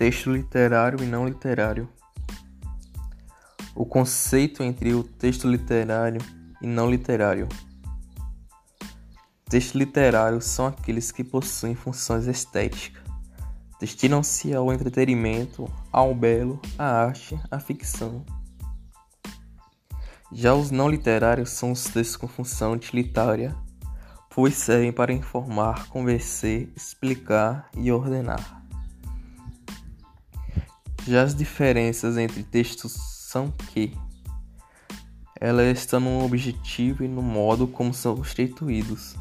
Texto literário e não literário. O conceito entre o texto literário e não literário. Textos literários são aqueles que possuem funções estéticas, destinam-se ao entretenimento, ao belo, à arte, à ficção. Já os não literários são os textos com função utilitária, pois servem para informar, convencer, explicar e ordenar. Já as diferenças entre textos são que elas estão no objetivo e no modo como são constituídos.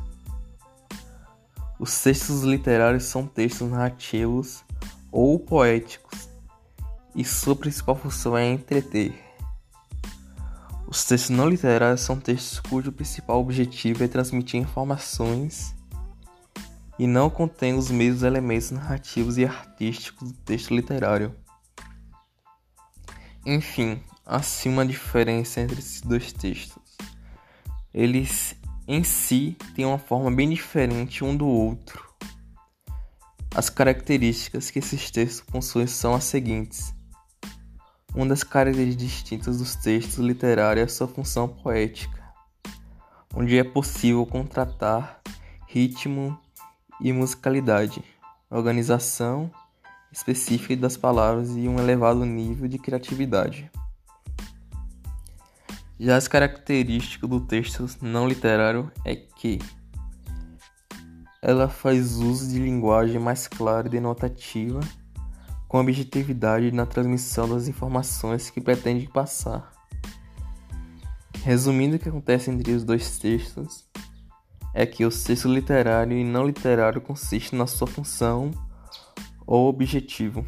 Os textos literários são textos narrativos ou poéticos, e sua principal função é entreter. Os textos não literários são textos cujo principal objetivo é transmitir informações e não contém os mesmos elementos narrativos e artísticos do texto literário. Enfim, assim uma diferença entre esses dois textos. Eles em si têm uma forma bem diferente um do outro. As características que esses textos possuem são as seguintes. Uma das características distintas dos textos literários é sua função poética, onde é possível contratar ritmo e musicalidade, organização específica das palavras e um elevado nível de criatividade. Já as características do texto não literário é que ela faz uso de linguagem mais clara e denotativa, com objetividade na transmissão das informações que pretende passar. Resumindo, o que acontece entre os dois textos é que o texto literário e não literário consiste na sua função ou objetivo.